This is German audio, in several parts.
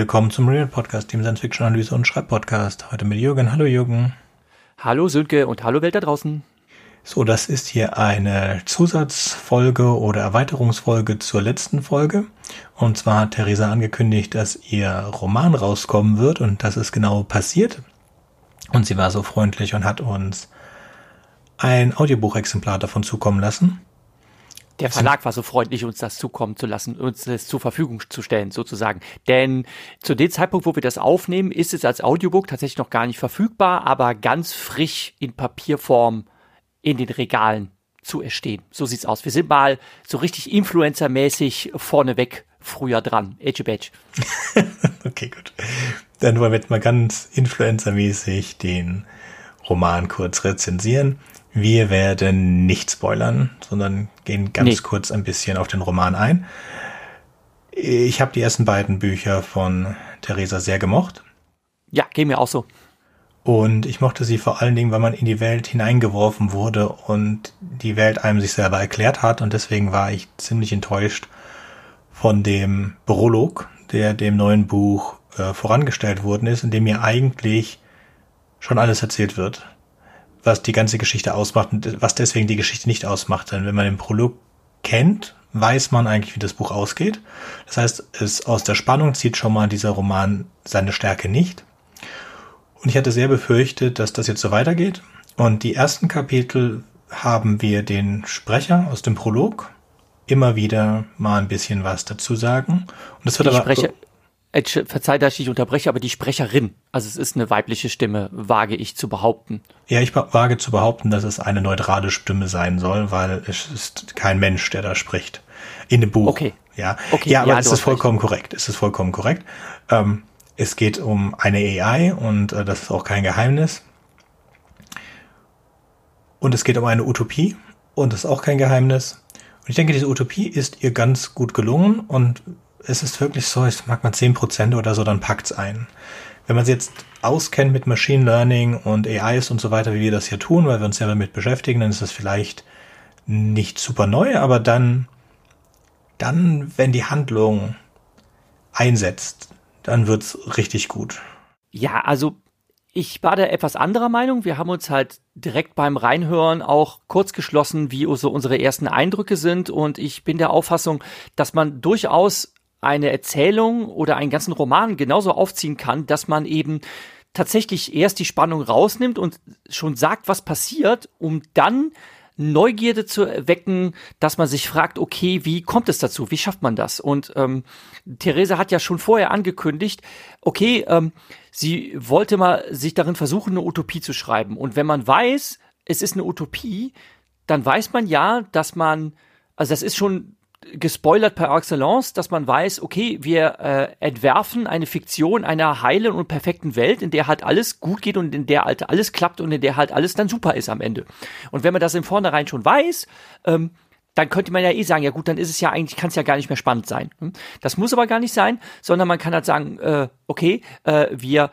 Willkommen zum Real Podcast, dem Science Fiction Analyse und Schreibpodcast. Heute mit Jürgen. Hallo Jürgen. Hallo Sönke und hallo Welt da draußen. So, das ist hier eine Zusatzfolge oder Erweiterungsfolge zur letzten Folge. Und zwar hat Theresa angekündigt, dass ihr Roman rauskommen wird und das ist genau passiert. Und sie war so freundlich und hat uns ein Audiobuchexemplar davon zukommen lassen. Der Verlag war so freundlich, uns das zukommen zu lassen, uns das zur Verfügung zu stellen, sozusagen. Denn zu dem Zeitpunkt, wo wir das aufnehmen, ist es als Audiobook tatsächlich noch gar nicht verfügbar, aber ganz frisch in Papierform in den Regalen zu erstehen. So sieht's aus. Wir sind mal so richtig Influencer-mäßig vorneweg früher dran. Edge Badge. okay, gut. Dann wollen wir jetzt mal ganz Influencer-mäßig den Roman kurz rezensieren. Wir werden nicht spoilern, sondern gehen ganz nee. kurz ein bisschen auf den Roman ein. Ich habe die ersten beiden Bücher von Theresa sehr gemocht. Ja, geht mir auch so. Und ich mochte sie vor allen Dingen, weil man in die Welt hineingeworfen wurde und die Welt einem sich selber erklärt hat. Und deswegen war ich ziemlich enttäuscht von dem Prolog, der dem neuen Buch äh, vorangestellt worden ist, in dem mir eigentlich schon alles erzählt wird was die ganze Geschichte ausmacht und was deswegen die Geschichte nicht ausmacht. Denn wenn man den Prolog kennt, weiß man eigentlich, wie das Buch ausgeht. Das heißt, es aus der Spannung zieht schon mal dieser Roman seine Stärke nicht. Und ich hatte sehr befürchtet, dass das jetzt so weitergeht. Und die ersten Kapitel haben wir den Sprecher aus dem Prolog immer wieder mal ein bisschen was dazu sagen. Und es wird die aber Sprecher, Verzeih, dass ich dich unterbreche, aber die Sprecherin, also es ist eine weibliche Stimme, wage ich zu behaupten. Ja, ich wage zu behaupten, dass es eine neutrale Stimme sein soll, weil es ist kein Mensch, der da spricht. In dem Buch. Okay. Ja, okay, ja aber ja, es ist vollkommen recht. korrekt. Es ist vollkommen korrekt. Ähm, es geht um eine AI und äh, das ist auch kein Geheimnis. Und es geht um eine Utopie und das ist auch kein Geheimnis. Und ich denke, diese Utopie ist ihr ganz gut gelungen und es ist wirklich so, ich mag mal zehn Prozent oder so, dann packt's ein. Wenn man sich jetzt auskennt mit Machine Learning und AIs und so weiter, wie wir das hier tun, weil wir uns ja damit beschäftigen, dann ist das vielleicht nicht super neu, aber dann, dann, wenn die Handlung einsetzt, dann wird's richtig gut. Ja, also ich war da etwas anderer Meinung. Wir haben uns halt direkt beim Reinhören auch kurz geschlossen, wie so unsere ersten Eindrücke sind. Und ich bin der Auffassung, dass man durchaus eine Erzählung oder einen ganzen Roman genauso aufziehen kann, dass man eben tatsächlich erst die Spannung rausnimmt und schon sagt, was passiert, um dann Neugierde zu erwecken, dass man sich fragt, okay, wie kommt es dazu? Wie schafft man das? Und ähm, Theresa hat ja schon vorher angekündigt, okay, ähm, sie wollte mal sich darin versuchen, eine Utopie zu schreiben. Und wenn man weiß, es ist eine Utopie, dann weiß man ja, dass man, also das ist schon gespoilert per excellence, dass man weiß, okay, wir äh, entwerfen eine Fiktion einer heilen und perfekten Welt, in der halt alles gut geht und in der halt alles klappt und in der halt alles dann super ist am Ende. Und wenn man das im Vornherein schon weiß, ähm, dann könnte man ja eh sagen, ja gut, dann ist es ja eigentlich, kann es ja gar nicht mehr spannend sein. Hm? Das muss aber gar nicht sein, sondern man kann halt sagen, äh, okay, äh, wir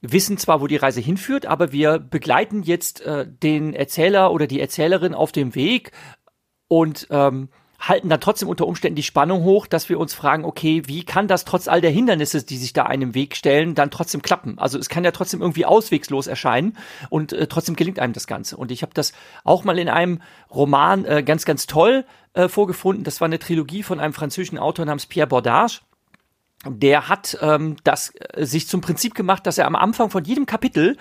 wissen zwar, wo die Reise hinführt, aber wir begleiten jetzt äh, den Erzähler oder die Erzählerin auf dem Weg und ähm, halten dann trotzdem unter Umständen die Spannung hoch, dass wir uns fragen, okay, wie kann das trotz all der Hindernisse, die sich da einem Weg stellen, dann trotzdem klappen? Also es kann ja trotzdem irgendwie auswegslos erscheinen und äh, trotzdem gelingt einem das Ganze. Und ich habe das auch mal in einem Roman äh, ganz, ganz toll äh, vorgefunden. Das war eine Trilogie von einem französischen Autor namens Pierre Bordage. Der hat ähm, das äh, sich zum Prinzip gemacht, dass er am Anfang von jedem Kapitel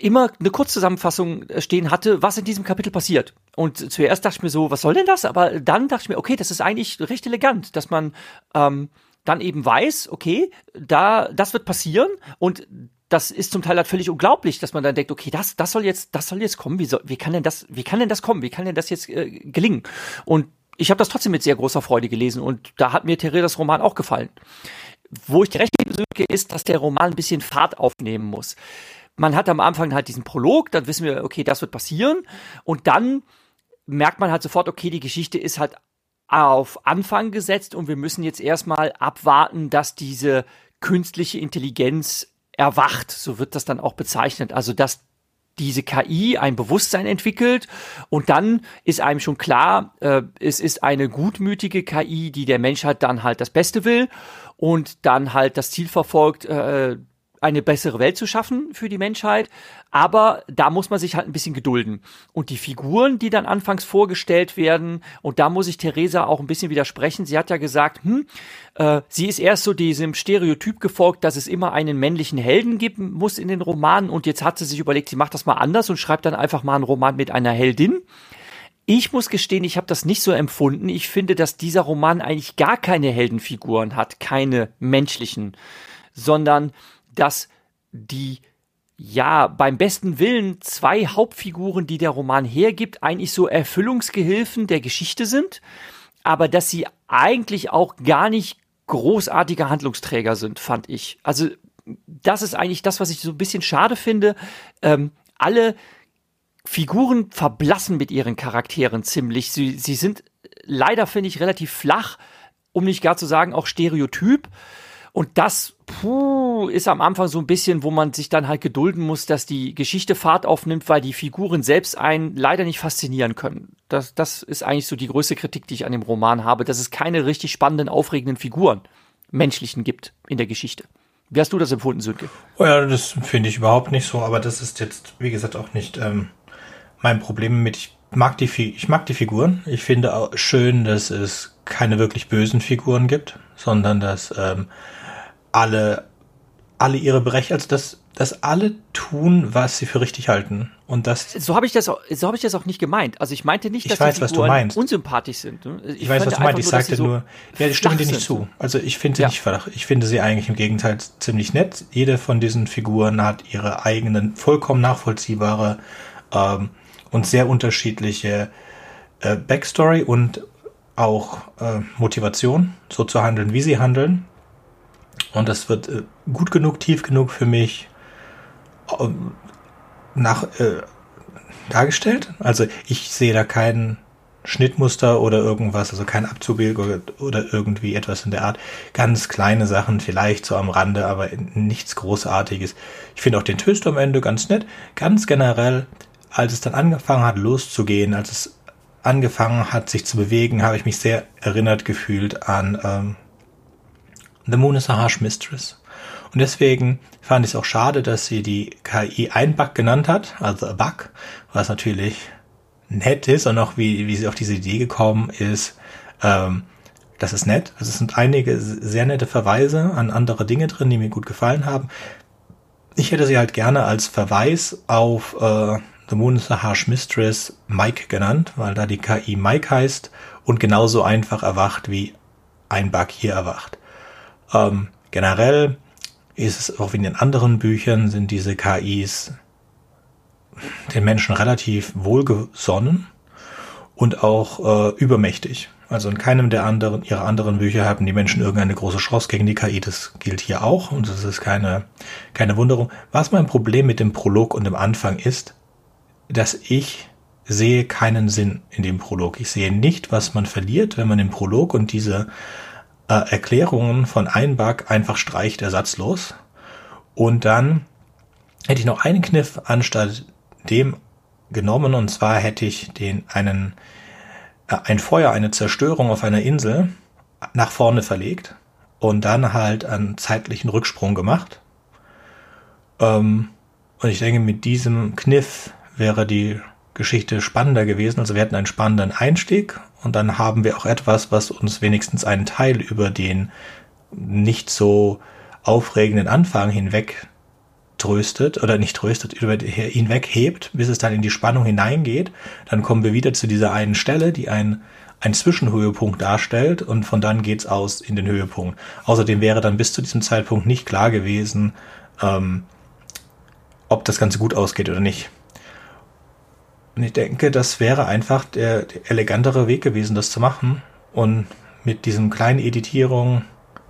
immer eine Kurzzusammenfassung äh, stehen hatte, was in diesem Kapitel passiert. Und zuerst dachte ich mir so, was soll denn das? Aber dann dachte ich mir, okay, das ist eigentlich recht elegant, dass man ähm, dann eben weiß, okay, da das wird passieren und das ist zum Teil halt völlig unglaublich, dass man dann denkt, okay, das, das soll jetzt, das soll jetzt kommen. Wie, soll, wie kann denn das, wie kann denn das kommen? Wie kann denn das jetzt äh, gelingen? Und ich habe das trotzdem mit sehr großer Freude gelesen und da hat mir Theredas Roman auch gefallen. Wo ich die rechte gebe, ist, dass der Roman ein bisschen Fahrt aufnehmen muss man hat am Anfang halt diesen Prolog, dann wissen wir, okay, das wird passieren. Und dann merkt man halt sofort, okay, die Geschichte ist halt auf Anfang gesetzt und wir müssen jetzt erstmal abwarten, dass diese künstliche Intelligenz erwacht. So wird das dann auch bezeichnet. Also, dass diese KI ein Bewusstsein entwickelt und dann ist einem schon klar, äh, es ist eine gutmütige KI, die der Menschheit dann halt das Beste will und dann halt das Ziel verfolgt, äh, eine bessere Welt zu schaffen für die Menschheit. Aber da muss man sich halt ein bisschen gedulden. Und die Figuren, die dann anfangs vorgestellt werden, und da muss ich Theresa auch ein bisschen widersprechen. Sie hat ja gesagt, hm, äh, sie ist erst so diesem Stereotyp gefolgt, dass es immer einen männlichen Helden geben muss in den Romanen. Und jetzt hat sie sich überlegt, sie macht das mal anders und schreibt dann einfach mal einen Roman mit einer Heldin. Ich muss gestehen, ich habe das nicht so empfunden. Ich finde, dass dieser Roman eigentlich gar keine Heldenfiguren hat, keine menschlichen, sondern dass die ja, beim besten Willen zwei Hauptfiguren, die der Roman hergibt, eigentlich so Erfüllungsgehilfen der Geschichte sind, aber dass sie eigentlich auch gar nicht großartige Handlungsträger sind, fand ich. Also das ist eigentlich das, was ich so ein bisschen schade finde. Ähm, alle Figuren verblassen mit ihren Charakteren ziemlich. Sie, sie sind leider, finde ich, relativ flach, um nicht gar zu sagen, auch stereotyp. Und das puh, ist am Anfang so ein bisschen, wo man sich dann halt gedulden muss, dass die Geschichte Fahrt aufnimmt, weil die Figuren selbst einen leider nicht faszinieren können. Das, das ist eigentlich so die größte Kritik, die ich an dem Roman habe, dass es keine richtig spannenden, aufregenden Figuren, menschlichen gibt in der Geschichte. Wie hast du das empfunden, Sönke? Oh ja, das finde ich überhaupt nicht so, aber das ist jetzt, wie gesagt, auch nicht ähm, mein Problem mit. Ich mag die, ich mag die Figuren. Ich finde auch schön, dass es keine wirklich bösen Figuren gibt, sondern dass ähm, alle, alle ihre Bereich, also dass, dass alle tun, was sie für richtig halten. Und das. So habe ich das auch, so habe ich das auch nicht gemeint. Also ich meinte nicht, dass weiß, die Figuren unsympathisch sind. Ich, ich weiß, was du meinst. Ich sagte so nur, ja, ich stimme dir nicht zu. Also ich finde ja. nicht flach. Ich finde sie eigentlich im Gegenteil ziemlich nett. Jede von diesen Figuren hat ihre eigenen, vollkommen nachvollziehbare ähm, und sehr unterschiedliche äh, Backstory und auch äh, Motivation, so zu handeln, wie sie handeln. Und das wird äh, gut genug, tief genug für mich äh, nach, äh, dargestellt. Also ich sehe da kein Schnittmuster oder irgendwas, also kein Abzubild oder, oder irgendwie etwas in der Art. Ganz kleine Sachen, vielleicht so am Rande, aber nichts Großartiges. Ich finde auch den Twist am Ende ganz nett. Ganz generell, als es dann angefangen hat loszugehen, als es angefangen hat sich zu bewegen, habe ich mich sehr erinnert gefühlt an ähm, The Moon is a Harsh Mistress. Und deswegen fand ich es auch schade, dass sie die KI ein Bug genannt hat, also a Bug, was natürlich nett ist und auch wie, wie sie auf diese Idee gekommen ist, ähm, das ist nett. Also es sind einige sehr nette Verweise an andere Dinge drin, die mir gut gefallen haben. Ich hätte sie halt gerne als Verweis auf äh, The Moon is a Harsh Mistress Mike genannt, weil da die KI Mike heißt und genauso einfach erwacht wie ein Bug hier erwacht. Ähm, generell ist es auch wie in den anderen Büchern sind diese KIs den Menschen relativ wohlgesonnen und auch äh, übermächtig. Also in keinem der anderen, ihrer anderen Bücher haben die Menschen irgendeine große Chance gegen die KI. Das gilt hier auch und das ist keine, keine Wunderung. Was mein Problem mit dem Prolog und dem Anfang ist, dass ich sehe keinen Sinn in dem Prolog. Ich sehe nicht, was man verliert, wenn man den Prolog und diese Erklärungen von Einbug einfach streicht ersatzlos. Und dann hätte ich noch einen Kniff anstatt dem genommen und zwar hätte ich den einen äh, ein Feuer, eine Zerstörung auf einer Insel nach vorne verlegt und dann halt einen zeitlichen Rücksprung gemacht. Ähm, und ich denke, mit diesem Kniff wäre die Geschichte spannender gewesen. Also wir hätten einen spannenden Einstieg und dann haben wir auch etwas, was uns wenigstens einen Teil über den nicht so aufregenden Anfang hinweg tröstet oder nicht tröstet, über hinweg hebt, bis es dann in die Spannung hineingeht. Dann kommen wir wieder zu dieser einen Stelle, die ein, ein Zwischenhöhepunkt darstellt und von dann geht's aus in den Höhepunkt. Außerdem wäre dann bis zu diesem Zeitpunkt nicht klar gewesen, ähm, ob das Ganze gut ausgeht oder nicht. Und ich denke, das wäre einfach der, der elegantere Weg gewesen, das zu machen. Und mit diesen kleinen Editierungen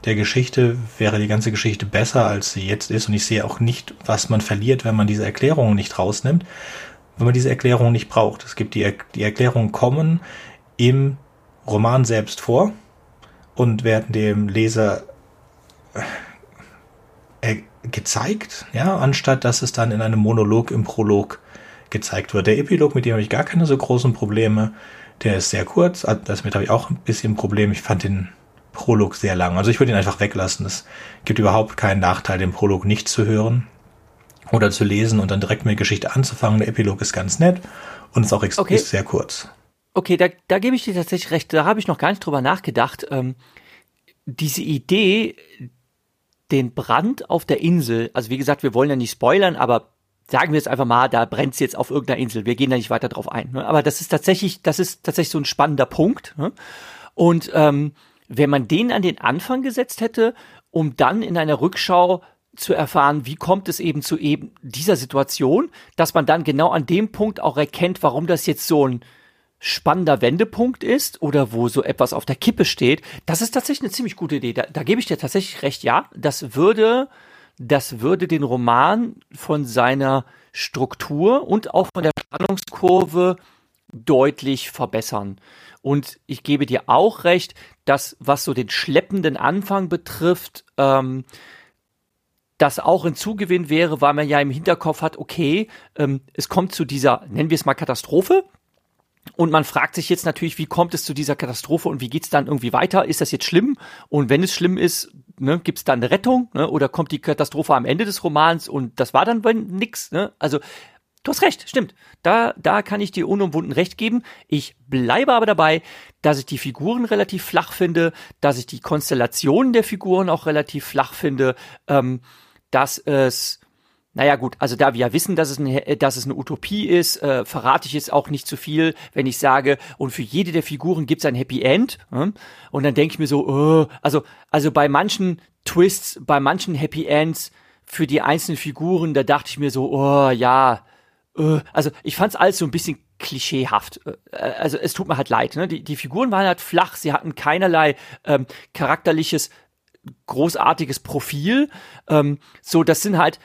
der Geschichte wäre die ganze Geschichte besser, als sie jetzt ist. Und ich sehe auch nicht, was man verliert, wenn man diese Erklärungen nicht rausnimmt, wenn man diese Erklärungen nicht braucht. Es gibt die, die Erklärungen kommen im Roman selbst vor und werden dem Leser äh, gezeigt, ja, anstatt dass es dann in einem Monolog im Prolog gezeigt wird. Der Epilog, mit dem habe ich gar keine so großen Probleme. Der ist sehr kurz, also damit habe ich auch ein bisschen ein Problem. Ich fand den Prolog sehr lang. Also ich würde ihn einfach weglassen. Es gibt überhaupt keinen Nachteil, den Prolog nicht zu hören oder zu lesen und dann direkt mit der Geschichte anzufangen. Der Epilog ist ganz nett und ist auch okay. ist sehr kurz. Okay, da, da gebe ich dir tatsächlich recht. Da habe ich noch gar nicht drüber nachgedacht. Ähm, diese Idee, den Brand auf der Insel, also wie gesagt, wir wollen ja nicht spoilern, aber sagen wir jetzt einfach mal, da brennt es jetzt auf irgendeiner Insel. Wir gehen da nicht weiter drauf ein. Ne? Aber das ist tatsächlich, das ist tatsächlich so ein spannender Punkt. Ne? Und ähm, wenn man den an den Anfang gesetzt hätte, um dann in einer Rückschau zu erfahren, wie kommt es eben zu eben dieser Situation, dass man dann genau an dem Punkt auch erkennt, warum das jetzt so ein spannender Wendepunkt ist oder wo so etwas auf der Kippe steht, das ist tatsächlich eine ziemlich gute Idee. Da, da gebe ich dir tatsächlich recht, ja. Das würde, das würde den Roman von seiner Struktur und auch von der Spannungskurve deutlich verbessern. Und ich gebe dir auch recht, dass was so den schleppenden Anfang betrifft, ähm, das auch ein Zugewinn wäre, weil man ja im Hinterkopf hat, okay, ähm, es kommt zu dieser, nennen wir es mal Katastrophe, und man fragt sich jetzt natürlich, wie kommt es zu dieser Katastrophe und wie geht's dann irgendwie weiter? Ist das jetzt schlimm? Und wenn es schlimm ist, ne, gibt es dann eine Rettung? Ne? Oder kommt die Katastrophe am Ende des Romans und das war dann nix? Ne? Also du hast recht, stimmt. Da, da kann ich dir unumwunden recht geben. Ich bleibe aber dabei, dass ich die Figuren relativ flach finde, dass ich die Konstellationen der Figuren auch relativ flach finde, ähm, dass es naja gut, also da wir ja wissen, dass es, eine, dass es eine Utopie ist, äh, verrate ich jetzt auch nicht zu viel, wenn ich sage, und für jede der Figuren gibt es ein Happy End. Äh? Und dann denke ich mir so, oh, also, also bei manchen Twists, bei manchen Happy Ends für die einzelnen Figuren, da dachte ich mir so, oh ja, äh, also ich fand es alles so ein bisschen klischeehaft. Äh, also es tut mir halt leid. Ne? Die, die Figuren waren halt flach, sie hatten keinerlei ähm, charakterliches großartiges Profil. Ähm, so, das sind halt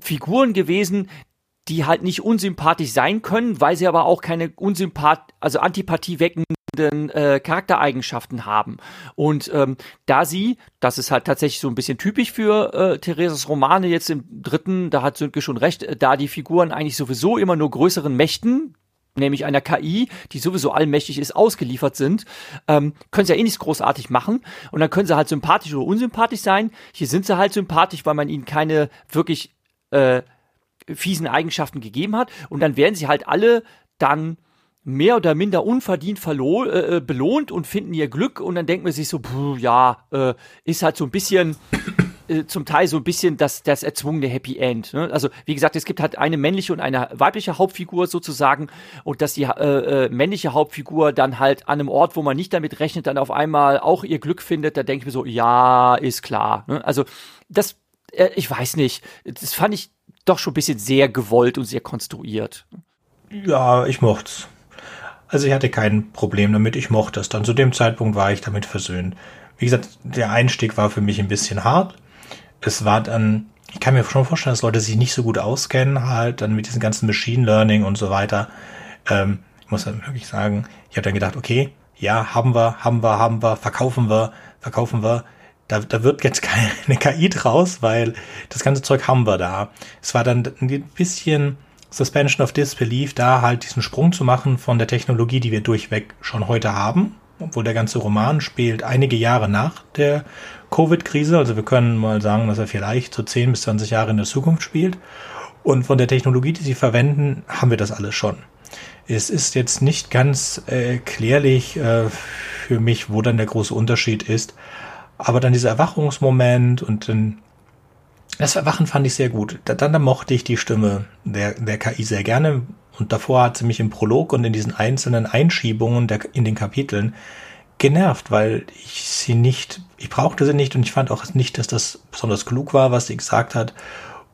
Figuren gewesen, die halt nicht unsympathisch sein können, weil sie aber auch keine unsympath, also Antipathie weckenden äh, Charaktereigenschaften haben. Und ähm, da sie, das ist halt tatsächlich so ein bisschen typisch für äh, Theresas Romane jetzt im dritten, da hat Sönke schon recht, äh, da die Figuren eigentlich sowieso immer nur größeren Mächten, nämlich einer KI, die sowieso allmächtig ist, ausgeliefert sind, ähm, können sie ja eh nichts großartig machen. Und dann können sie halt sympathisch oder unsympathisch sein. Hier sind sie halt sympathisch, weil man ihnen keine wirklich äh, fiesen Eigenschaften gegeben hat. Und dann werden sie halt alle dann mehr oder minder unverdient äh, äh belohnt und finden ihr Glück und dann denkt man sich so, pff, ja, äh, ist halt so ein bisschen äh, zum Teil so ein bisschen das, das erzwungene Happy End. Ne? Also wie gesagt, es gibt halt eine männliche und eine weibliche Hauptfigur sozusagen und dass die äh, äh, männliche Hauptfigur dann halt an einem Ort, wo man nicht damit rechnet, dann auf einmal auch ihr Glück findet, da denke ich mir so, ja, ist klar. Ne? Also das, äh, ich weiß nicht, das fand ich doch schon ein bisschen sehr gewollt und sehr konstruiert. Ja, ich mocht's. Also ich hatte kein Problem damit, ich mochte es. Dann zu dem Zeitpunkt war ich damit versöhnt. Wie gesagt, der Einstieg war für mich ein bisschen hart es war dann, ich kann mir schon vorstellen, dass Leute sich nicht so gut auskennen, halt dann mit diesem ganzen Machine Learning und so weiter. Ähm, ich muss dann wirklich sagen, ich habe dann gedacht, okay, ja, haben wir, haben wir, haben wir, verkaufen wir, verkaufen wir. Da, da wird jetzt keine KI draus, weil das ganze Zeug haben wir da. Es war dann ein bisschen Suspension of Disbelief, da halt diesen Sprung zu machen von der Technologie, die wir durchweg schon heute haben, obwohl der ganze Roman spielt einige Jahre nach der Covid-Krise. Also wir können mal sagen, dass er vielleicht so 10 bis 20 Jahre in der Zukunft spielt. Und von der Technologie, die sie verwenden, haben wir das alles schon. Es ist jetzt nicht ganz äh, klärlich äh, für mich, wo dann der große Unterschied ist. Aber dann dieser Erwachungsmoment und dann das Erwachen fand ich sehr gut. Dann, dann mochte ich die Stimme der, der KI sehr gerne. Und davor hat sie mich im Prolog und in diesen einzelnen Einschiebungen der, in den Kapiteln genervt, weil ich sie nicht, ich brauchte sie nicht und ich fand auch nicht, dass das besonders klug war, was sie gesagt hat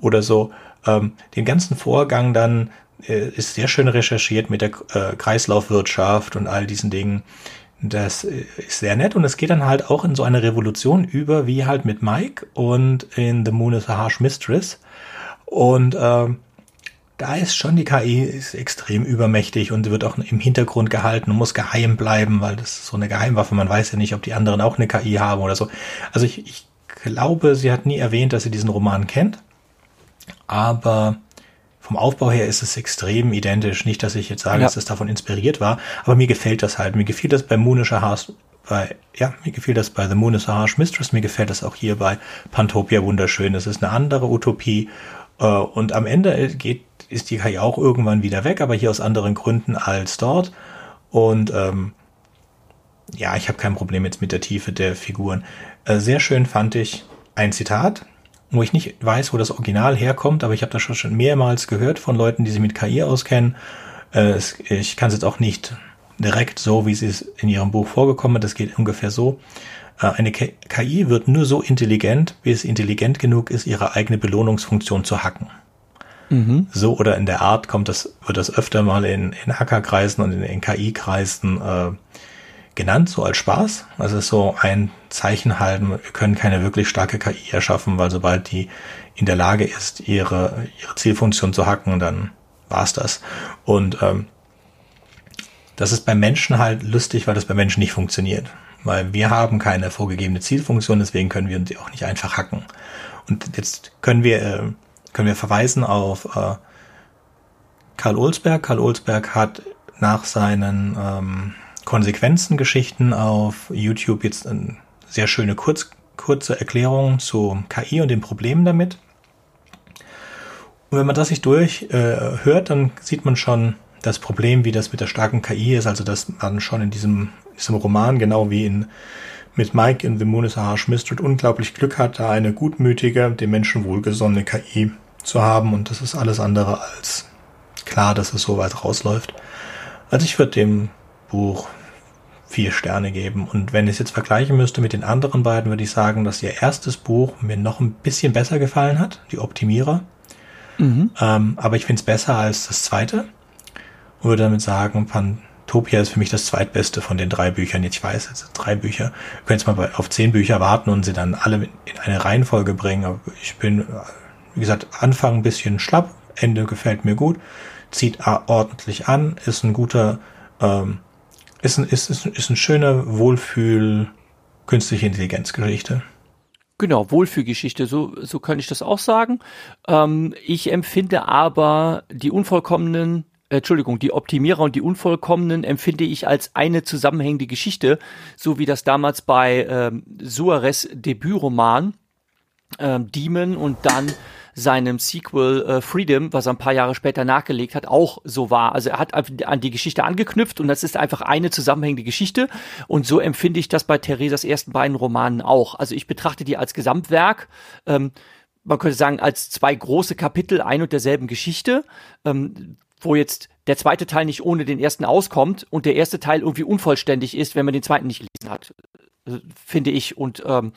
oder so. Ähm, den ganzen Vorgang dann äh, ist sehr schön recherchiert mit der äh, Kreislaufwirtschaft und all diesen Dingen. Das äh, ist sehr nett und es geht dann halt auch in so eine Revolution über, wie halt mit Mike und in The Moon is a Harsh Mistress. Und ähm, da ist schon die KI ist extrem übermächtig und wird auch im Hintergrund gehalten und muss geheim bleiben, weil das ist so eine Geheimwaffe. Man weiß ja nicht, ob die anderen auch eine KI haben oder so. Also ich, ich glaube, sie hat nie erwähnt, dass sie diesen Roman kennt. Aber vom Aufbau her ist es extrem identisch. Nicht, dass ich jetzt sage, ja. dass es davon inspiriert war, aber mir gefällt das halt. Mir gefiel das bei Moonischer Haas, bei, ja, mir gefiel das bei The Moon is a Harsh Mistress, mir gefällt das auch hier bei Pantopia wunderschön. Es ist eine andere Utopie, äh, und am Ende geht, ist die KI auch irgendwann wieder weg, aber hier aus anderen Gründen als dort. Und ähm, ja, ich habe kein Problem jetzt mit der Tiefe der Figuren. Äh, sehr schön fand ich ein Zitat, wo ich nicht weiß, wo das Original herkommt, aber ich habe das schon mehrmals gehört von Leuten, die sich mit KI auskennen. Äh, ich kann es jetzt auch nicht direkt so, wie es in ihrem Buch vorgekommen das geht ungefähr so. Äh, eine KI wird nur so intelligent, wie es intelligent genug ist, ihre eigene Belohnungsfunktion zu hacken. Mhm. So oder in der Art kommt das, wird das öfter mal in, in Hackerkreisen und in, in KI-Kreisen äh, genannt, so als Spaß. Also ist so ein Zeichen halten, wir können keine wirklich starke KI erschaffen, weil sobald die in der Lage ist, ihre, ihre Zielfunktion zu hacken, dann war's das. Und ähm, das ist beim Menschen halt lustig, weil das beim Menschen nicht funktioniert. Weil wir haben keine vorgegebene Zielfunktion, deswegen können wir sie auch nicht einfach hacken. Und jetzt können wir, äh, können wir verweisen auf äh, Karl Olsberg. Karl Olsberg hat nach seinen ähm, Konsequenzen-Geschichten auf YouTube jetzt eine sehr schöne kurz, kurze Erklärung zu KI und den Problemen damit. Und wenn man das sich durchhört, äh, hört, dann sieht man schon das Problem, wie das mit der starken KI ist. Also dass man schon in diesem, diesem Roman, genau wie in mit Mike in The Moon is a Harsh Mistress unglaublich Glück hat, da eine gutmütige, dem Menschen wohlgesonnene KI zu haben. Und das ist alles andere als klar, dass es so weit rausläuft. Also ich würde dem Buch vier Sterne geben. Und wenn ich es jetzt vergleichen müsste mit den anderen beiden, würde ich sagen, dass ihr erstes Buch mir noch ein bisschen besser gefallen hat, die Optimierer. Mhm. Ähm, aber ich finde es besser als das zweite. Und würde damit sagen, Pantopia ist für mich das zweitbeste von den drei Büchern. Jetzt ich weiß, jetzt drei Bücher. Wir können jetzt mal auf zehn Bücher warten und sie dann alle in eine Reihenfolge bringen. Aber ich bin, wie gesagt, Anfang ein bisschen schlapp, Ende gefällt mir gut, zieht ordentlich an, ist ein guter ähm, ist ein, ist, ist, ist ein schöner Wohlfühl künstliche Intelligenzgeschichte. Genau, Wohlfühlgeschichte, so, so kann ich das auch sagen. Ähm, ich empfinde aber die unvollkommenen, äh, Entschuldigung, die Optimierer und die unvollkommenen empfinde ich als eine zusammenhängende Geschichte, so wie das damals bei ähm, Suarez Debütroman ähm, Demon und dann seinem Sequel äh, Freedom, was er ein paar Jahre später nachgelegt hat, auch so war. Also er hat an die Geschichte angeknüpft und das ist einfach eine zusammenhängende Geschichte. Und so empfinde ich das bei Theresas ersten beiden Romanen auch. Also ich betrachte die als Gesamtwerk. Ähm, man könnte sagen, als zwei große Kapitel ein und derselben Geschichte, ähm, wo jetzt der zweite Teil nicht ohne den ersten auskommt und der erste Teil irgendwie unvollständig ist, wenn man den zweiten nicht gelesen hat, äh, finde ich. Und ähm,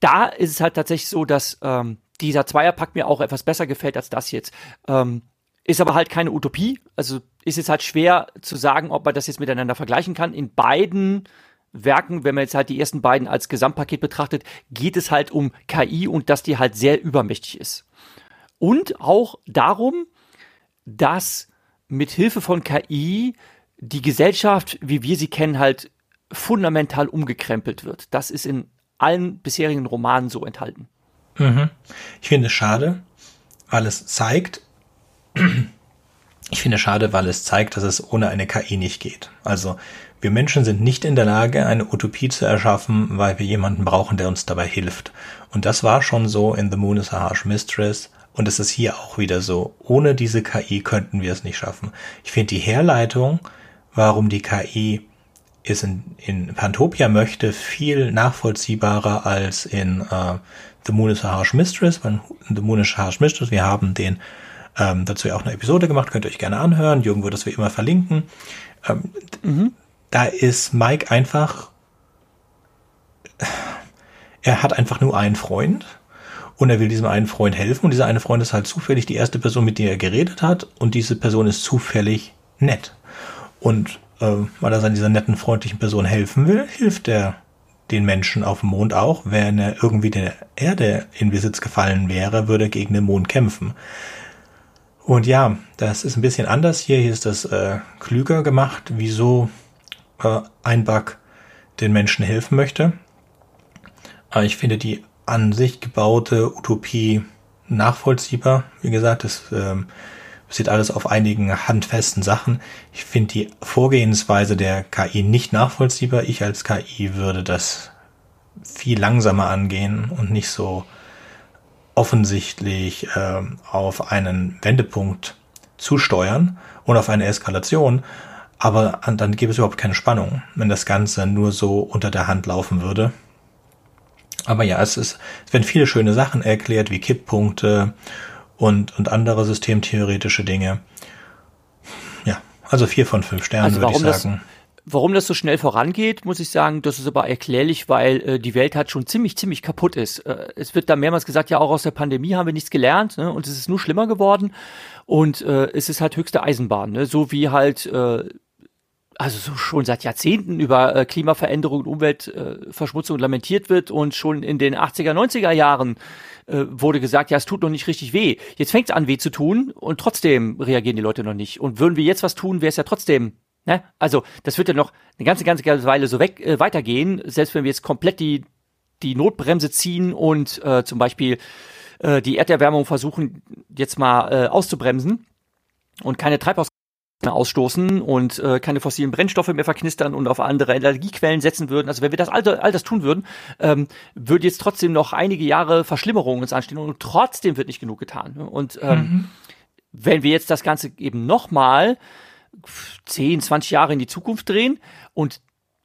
da ist es halt tatsächlich so, dass ähm, dieser Zweierpack mir auch etwas besser gefällt als das jetzt. Ähm, ist aber halt keine Utopie. Also ist es halt schwer zu sagen, ob man das jetzt miteinander vergleichen kann. In beiden Werken, wenn man jetzt halt die ersten beiden als Gesamtpaket betrachtet, geht es halt um KI und dass die halt sehr übermächtig ist. Und auch darum, dass mit Hilfe von KI die Gesellschaft, wie wir sie kennen, halt fundamental umgekrempelt wird. Das ist in allen bisherigen Romanen so enthalten. Mhm. Ich finde es schade, weil es zeigt, ich finde es schade, weil es zeigt, dass es ohne eine KI nicht geht. Also wir Menschen sind nicht in der Lage, eine Utopie zu erschaffen, weil wir jemanden brauchen, der uns dabei hilft. Und das war schon so in The Moon is a Harsh Mistress. Und es ist hier auch wieder so. Ohne diese KI könnten wir es nicht schaffen. Ich finde die Herleitung, warum die KI ist in, in Pantopia möchte, viel nachvollziehbarer als in äh, The Moon is a Harsh Mistress, weil The Moon is a Harsh Mistress, wir haben den ähm, dazu ja auch eine Episode gemacht, könnt ihr euch gerne anhören. Jürgen wird das wie immer verlinken. Ähm, mhm. Da ist Mike einfach, er hat einfach nur einen Freund und er will diesem einen Freund helfen und dieser eine Freund ist halt zufällig die erste Person, mit der er geredet hat und diese Person ist zufällig nett. Und äh, weil er seiner dieser netten, freundlichen Person helfen will, hilft er den Menschen auf dem Mond auch. Wenn er irgendwie der Erde in Besitz gefallen wäre, würde er gegen den Mond kämpfen. Und ja, das ist ein bisschen anders hier. Hier ist das äh, klüger gemacht, wieso äh, ein Bug den Menschen helfen möchte. Aber ich finde die an sich gebaute Utopie nachvollziehbar. Wie gesagt, es ähm, basiert alles auf einigen handfesten Sachen. Ich finde die Vorgehensweise der KI nicht nachvollziehbar. Ich als KI würde das viel langsamer angehen und nicht so offensichtlich äh, auf einen Wendepunkt zusteuern und auf eine Eskalation. Aber dann gäbe es überhaupt keine Spannung, wenn das Ganze nur so unter der Hand laufen würde. Aber ja, es ist, es werden viele schöne Sachen erklärt, wie Kipppunkte und, und andere systemtheoretische Dinge. Ja, also vier von fünf Sternen also würde ich sagen. Das, warum das so schnell vorangeht, muss ich sagen, das ist aber erklärlich, weil äh, die Welt halt schon ziemlich, ziemlich kaputt ist. Äh, es wird da mehrmals gesagt, ja, auch aus der Pandemie haben wir nichts gelernt ne, und es ist nur schlimmer geworden. Und äh, es ist halt höchste Eisenbahn, ne? so wie halt äh, also so schon seit Jahrzehnten über äh, Klimaveränderung und Umweltverschmutzung äh, lamentiert wird und schon in den 80er, 90er Jahren äh, wurde gesagt, ja, es tut noch nicht richtig weh. Jetzt fängt es an, weh zu tun und trotzdem reagieren die Leute noch nicht. Und würden wir jetzt was tun, wäre es ja trotzdem Ne? Also das wird ja noch eine ganze, ganze, ganze Weile so weg äh, weitergehen, selbst wenn wir jetzt komplett die, die Notbremse ziehen und äh, zum Beispiel äh, die Erderwärmung versuchen jetzt mal äh, auszubremsen und keine Treibhaus ausstoßen und äh, keine fossilen Brennstoffe mehr verknistern und auf andere Energiequellen setzen würden. Also wenn wir das all, all das tun würden, ähm, würde jetzt trotzdem noch einige Jahre Verschlimmerung uns anstehen und trotzdem wird nicht genug getan. Und ähm, mhm. wenn wir jetzt das Ganze eben nochmal 10, 20 Jahre in die Zukunft drehen und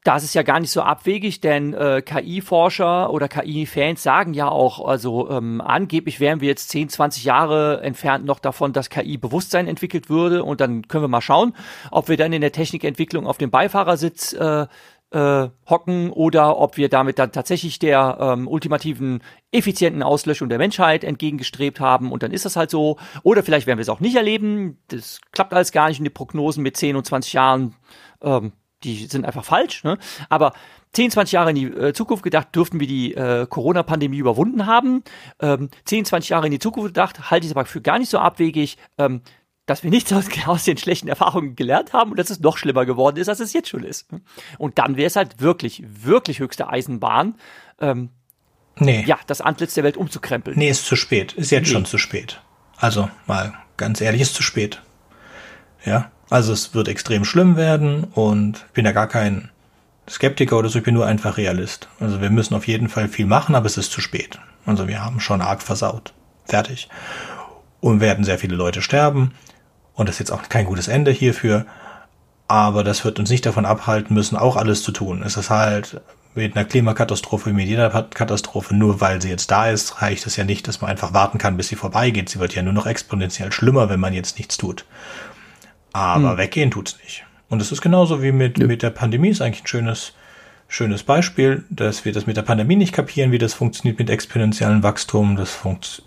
das ist ja gar nicht so abwegig, denn äh, KI-Forscher oder KI-Fans sagen ja auch, also ähm, angeblich wären wir jetzt 10, 20 Jahre entfernt noch davon, dass KI Bewusstsein entwickelt würde und dann können wir mal schauen, ob wir dann in der Technikentwicklung auf dem Beifahrersitz äh, äh, hocken oder ob wir damit dann tatsächlich der ähm, ultimativen effizienten Auslöschung der Menschheit entgegengestrebt haben und dann ist das halt so. Oder vielleicht werden wir es auch nicht erleben. Das klappt alles gar nicht und die Prognosen mit 10 und 20 Jahren ähm, die sind einfach falsch. Ne? Aber 10, 20 Jahre in die äh, Zukunft gedacht, dürften wir die äh, Corona-Pandemie überwunden haben. Ähm, 10, 20 Jahre in die Zukunft gedacht, halte ich es aber für gar nicht so abwegig, ähm, dass wir nichts aus, aus, den schlechten Erfahrungen gelernt haben und dass es noch schlimmer geworden ist, als es jetzt schon ist. Und dann wäre es halt wirklich, wirklich höchste Eisenbahn, ähm, nee. ja, das Antlitz der Welt umzukrempeln. Nee, ist zu spät. Ist jetzt nee. schon zu spät. Also, mal ganz ehrlich, ist zu spät. Ja, also es wird extrem schlimm werden und ich bin ja gar kein Skeptiker oder so, ich bin nur einfach Realist. Also wir müssen auf jeden Fall viel machen, aber es ist zu spät. Also wir haben schon arg versaut. Fertig. Und werden sehr viele Leute sterben. Und das ist jetzt auch kein gutes Ende hierfür. Aber das wird uns nicht davon abhalten müssen, auch alles zu tun. Es ist halt mit einer Klimakatastrophe, mit jeder Katastrophe, nur weil sie jetzt da ist, reicht es ja nicht, dass man einfach warten kann, bis sie vorbeigeht. Sie wird ja nur noch exponentiell schlimmer, wenn man jetzt nichts tut. Aber hm. weggehen tut's nicht. Und es ist genauso wie mit, ja. mit der Pandemie, ist eigentlich ein schönes, schönes Beispiel, dass wir das mit der Pandemie nicht kapieren, wie das funktioniert mit exponentiellem Wachstum. Das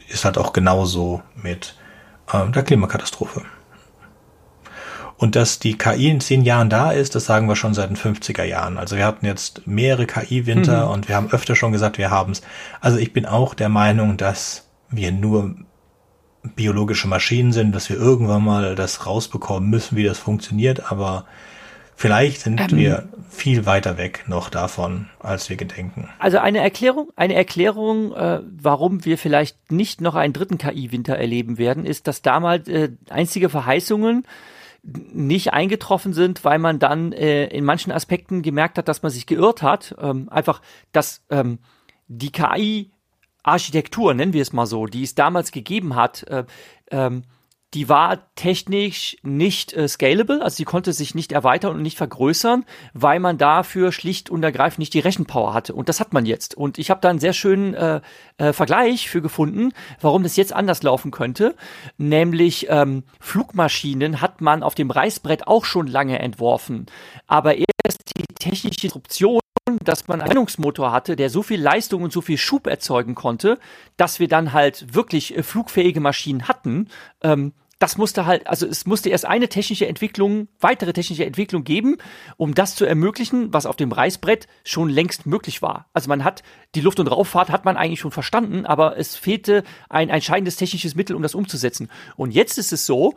ist halt auch genauso mit äh, der Klimakatastrophe. Und dass die KI in zehn Jahren da ist, das sagen wir schon seit den 50er Jahren. Also wir hatten jetzt mehrere KI-Winter mhm. und wir haben öfter schon gesagt, wir haben's. Also ich bin auch der Meinung, dass wir nur biologische Maschinen sind, dass wir irgendwann mal das rausbekommen müssen, wie das funktioniert, aber vielleicht sind ähm, wir viel weiter weg noch davon, als wir gedenken. Also eine Erklärung, eine Erklärung, äh, warum wir vielleicht nicht noch einen dritten KI-Winter erleben werden, ist, dass damals äh, einzige Verheißungen nicht eingetroffen sind, weil man dann äh, in manchen Aspekten gemerkt hat, dass man sich geirrt hat. Ähm, einfach, dass ähm, die KI Architektur, nennen wir es mal so, die es damals gegeben hat, äh, ähm, die war technisch nicht äh, scalable, also sie konnte sich nicht erweitern und nicht vergrößern, weil man dafür schlicht und ergreifend nicht die Rechenpower hatte. Und das hat man jetzt. Und ich habe da einen sehr schönen äh, äh, Vergleich für gefunden, warum das jetzt anders laufen könnte. Nämlich ähm, Flugmaschinen hat man auf dem Reißbrett auch schon lange entworfen. Aber erst die technische Disruption dass man einen Verbrennungsmotor hatte, der so viel Leistung und so viel Schub erzeugen konnte, dass wir dann halt wirklich äh, flugfähige Maschinen hatten. Ähm, das musste halt, also es musste erst eine technische Entwicklung, weitere technische Entwicklung geben, um das zu ermöglichen, was auf dem Reißbrett schon längst möglich war. Also man hat die Luft- und Rauffahrt hat man eigentlich schon verstanden, aber es fehlte ein entscheidendes technisches Mittel, um das umzusetzen. Und jetzt ist es so,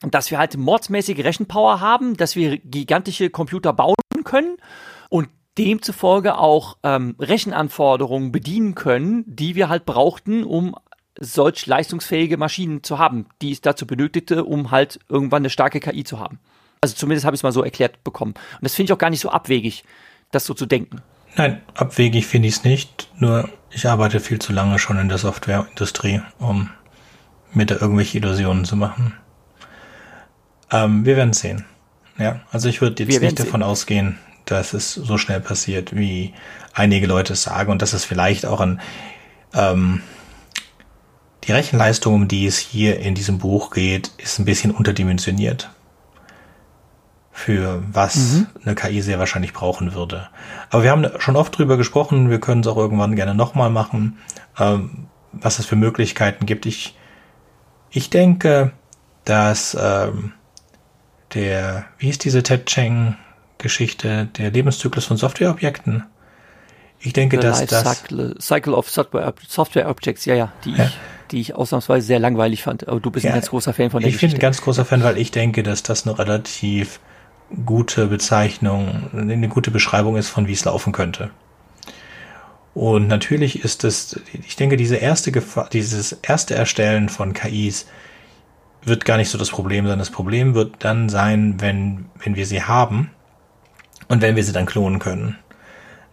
dass wir halt mordsmäßige Rechenpower haben, dass wir gigantische Computer bauen können und demzufolge auch ähm, Rechenanforderungen bedienen können, die wir halt brauchten, um solch leistungsfähige Maschinen zu haben, die es dazu benötigte, um halt irgendwann eine starke KI zu haben. Also zumindest habe ich es mal so erklärt bekommen. Und das finde ich auch gar nicht so abwegig, das so zu denken. Nein, abwegig finde ich es nicht. Nur ich arbeite viel zu lange schon in der Softwareindustrie, um mir da irgendwelche Illusionen zu machen. Ähm, wir werden sehen. Ja, also ich würde jetzt nicht davon sehen. ausgehen, dass es so schnell passiert, wie einige Leute sagen und dass es vielleicht auch an ähm, die Rechenleistung, um die es hier in diesem Buch geht, ist ein bisschen unterdimensioniert für was mhm. eine KI sehr wahrscheinlich brauchen würde. Aber wir haben schon oft drüber gesprochen, wir können es auch irgendwann gerne nochmal machen, ähm, was es für Möglichkeiten gibt. Ich, ich denke, dass ähm, der, wie ist diese Ted Cheng Geschichte, der Lebenszyklus von Softwareobjekten? Ich denke, The dass das Cycle, of Software, Software Objects, ja, ja, die ja. ich die ich ausnahmsweise sehr langweilig fand. Aber du bist ja, ein ganz großer Fan von der Ich bin ein ganz großer Fan, weil ich denke, dass das eine relativ gute Bezeichnung, eine gute Beschreibung ist von wie es laufen könnte. Und natürlich ist es, ich denke, diese erste Gefahr, dieses erste Erstellen von KIs wird gar nicht so das Problem sein. Das Problem wird dann sein, wenn, wenn wir sie haben und wenn wir sie dann klonen können.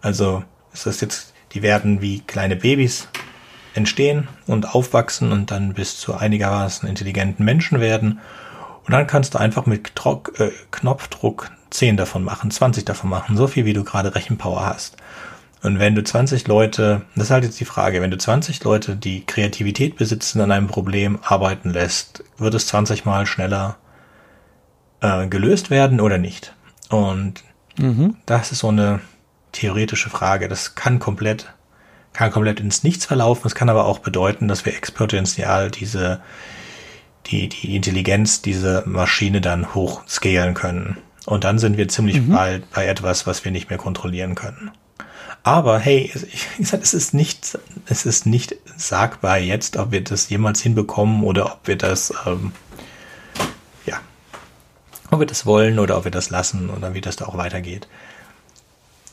Also, ist das jetzt, die werden wie kleine Babys entstehen und aufwachsen und dann bis zu einigermaßen intelligenten Menschen werden und dann kannst du einfach mit Trock, äh, Knopfdruck 10 davon machen, 20 davon machen, so viel wie du gerade Rechenpower hast. Und wenn du 20 Leute, das ist halt jetzt die Frage, wenn du 20 Leute, die Kreativität besitzen, an einem Problem arbeiten lässt, wird es 20 mal schneller äh, gelöst werden oder nicht? Und mhm. das ist so eine theoretische Frage. Das kann komplett, kann komplett ins Nichts verlaufen. Es kann aber auch bedeuten, dass wir exponentiell diese die, die Intelligenz dieser Maschine dann hochscalen können. Und dann sind wir ziemlich mhm. bald bei etwas, was wir nicht mehr kontrollieren können. Aber hey, es ist nicht, es ist nicht sagbar jetzt, ob wir das jemals hinbekommen oder ob wir das, ähm, ob wir das wollen oder ob wir das lassen oder wie das da auch weitergeht.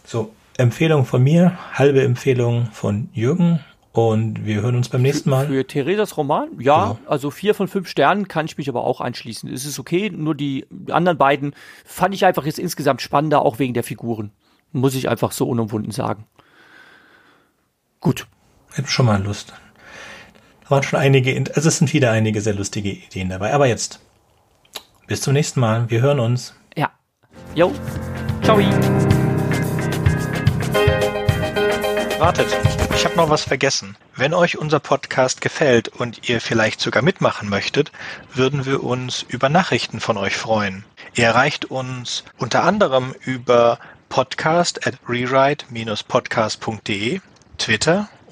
So, Empfehlung von mir, halbe Empfehlung von Jürgen und wir hören uns beim nächsten Mal. Für, für Theresas Roman? Ja, genau. also vier von fünf Sternen kann ich mich aber auch anschließen. Es ist okay, nur die anderen beiden fand ich einfach jetzt insgesamt spannender, auch wegen der Figuren. Muss ich einfach so unumwunden sagen. Gut. Ich habe schon mal Lust. Da waren schon einige, also es sind wieder einige sehr lustige Ideen dabei. Aber jetzt, bis zum nächsten Mal. Wir hören uns. Ja. Jo. Ciao. Wartet, ich habe noch was vergessen. Wenn euch unser Podcast gefällt und ihr vielleicht sogar mitmachen möchtet, würden wir uns über Nachrichten von euch freuen. Ihr erreicht uns unter anderem über podcast at rewrite-podcast.de, Twitter